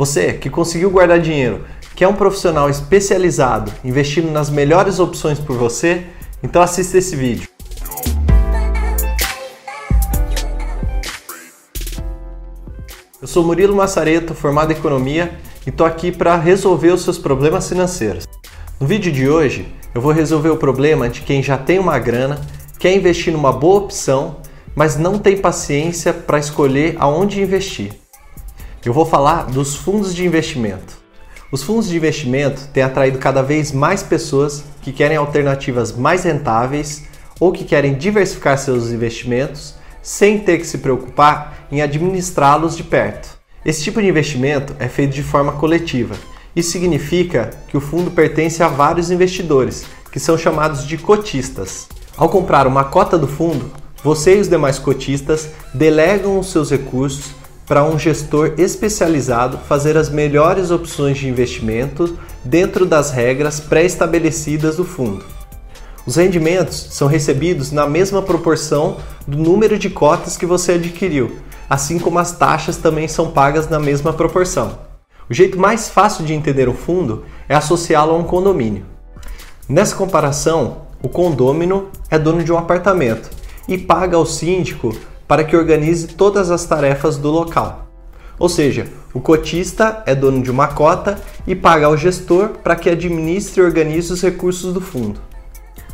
Você que conseguiu guardar dinheiro, que é um profissional especializado investindo nas melhores opções por você, então assista esse vídeo. Eu sou Murilo Massareto, formado em Economia, e estou aqui para resolver os seus problemas financeiros. No vídeo de hoje, eu vou resolver o problema de quem já tem uma grana, quer investir numa boa opção, mas não tem paciência para escolher aonde investir. Eu vou falar dos fundos de investimento. Os fundos de investimento têm atraído cada vez mais pessoas que querem alternativas mais rentáveis ou que querem diversificar seus investimentos sem ter que se preocupar em administrá-los de perto. Esse tipo de investimento é feito de forma coletiva. Isso significa que o fundo pertence a vários investidores, que são chamados de cotistas. Ao comprar uma cota do fundo, você e os demais cotistas delegam os seus recursos para um gestor especializado fazer as melhores opções de investimento dentro das regras pré-estabelecidas do fundo. Os rendimentos são recebidos na mesma proporção do número de cotas que você adquiriu, assim como as taxas também são pagas na mesma proporção. O jeito mais fácil de entender o fundo é associá-lo a um condomínio. Nessa comparação, o condômino é dono de um apartamento e paga ao síndico para que organize todas as tarefas do local. Ou seja, o cotista é dono de uma cota e paga ao gestor para que administre e organize os recursos do fundo.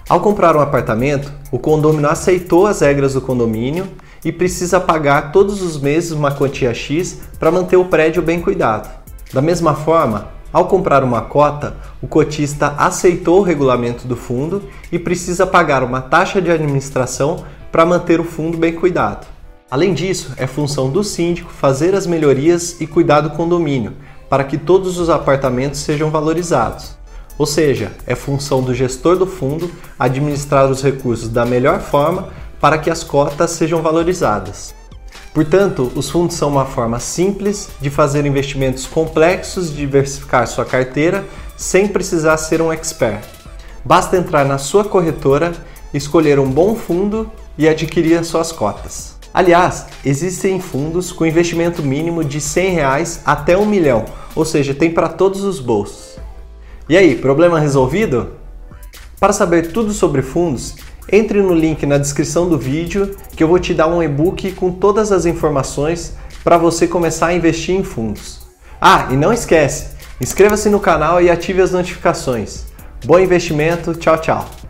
Ao comprar um apartamento, o condomínio aceitou as regras do condomínio e precisa pagar todos os meses uma quantia X para manter o prédio bem cuidado. Da mesma forma, ao comprar uma cota, o cotista aceitou o regulamento do fundo e precisa pagar uma taxa de administração para manter o fundo bem cuidado. Além disso, é função do síndico fazer as melhorias e cuidar do condomínio, para que todos os apartamentos sejam valorizados. Ou seja, é função do gestor do fundo administrar os recursos da melhor forma para que as cotas sejam valorizadas. Portanto, os fundos são uma forma simples de fazer investimentos complexos e diversificar sua carteira sem precisar ser um expert. Basta entrar na sua corretora, escolher um bom fundo e adquirir as suas cotas. Aliás, existem fundos com investimento mínimo de 100 reais até 1 milhão, ou seja, tem para todos os bolsos. E aí, problema resolvido? Para saber tudo sobre fundos, entre no link na descrição do vídeo que eu vou te dar um e-book com todas as informações para você começar a investir em fundos. Ah, e não esquece, inscreva-se no canal e ative as notificações. Bom investimento, tchau, tchau!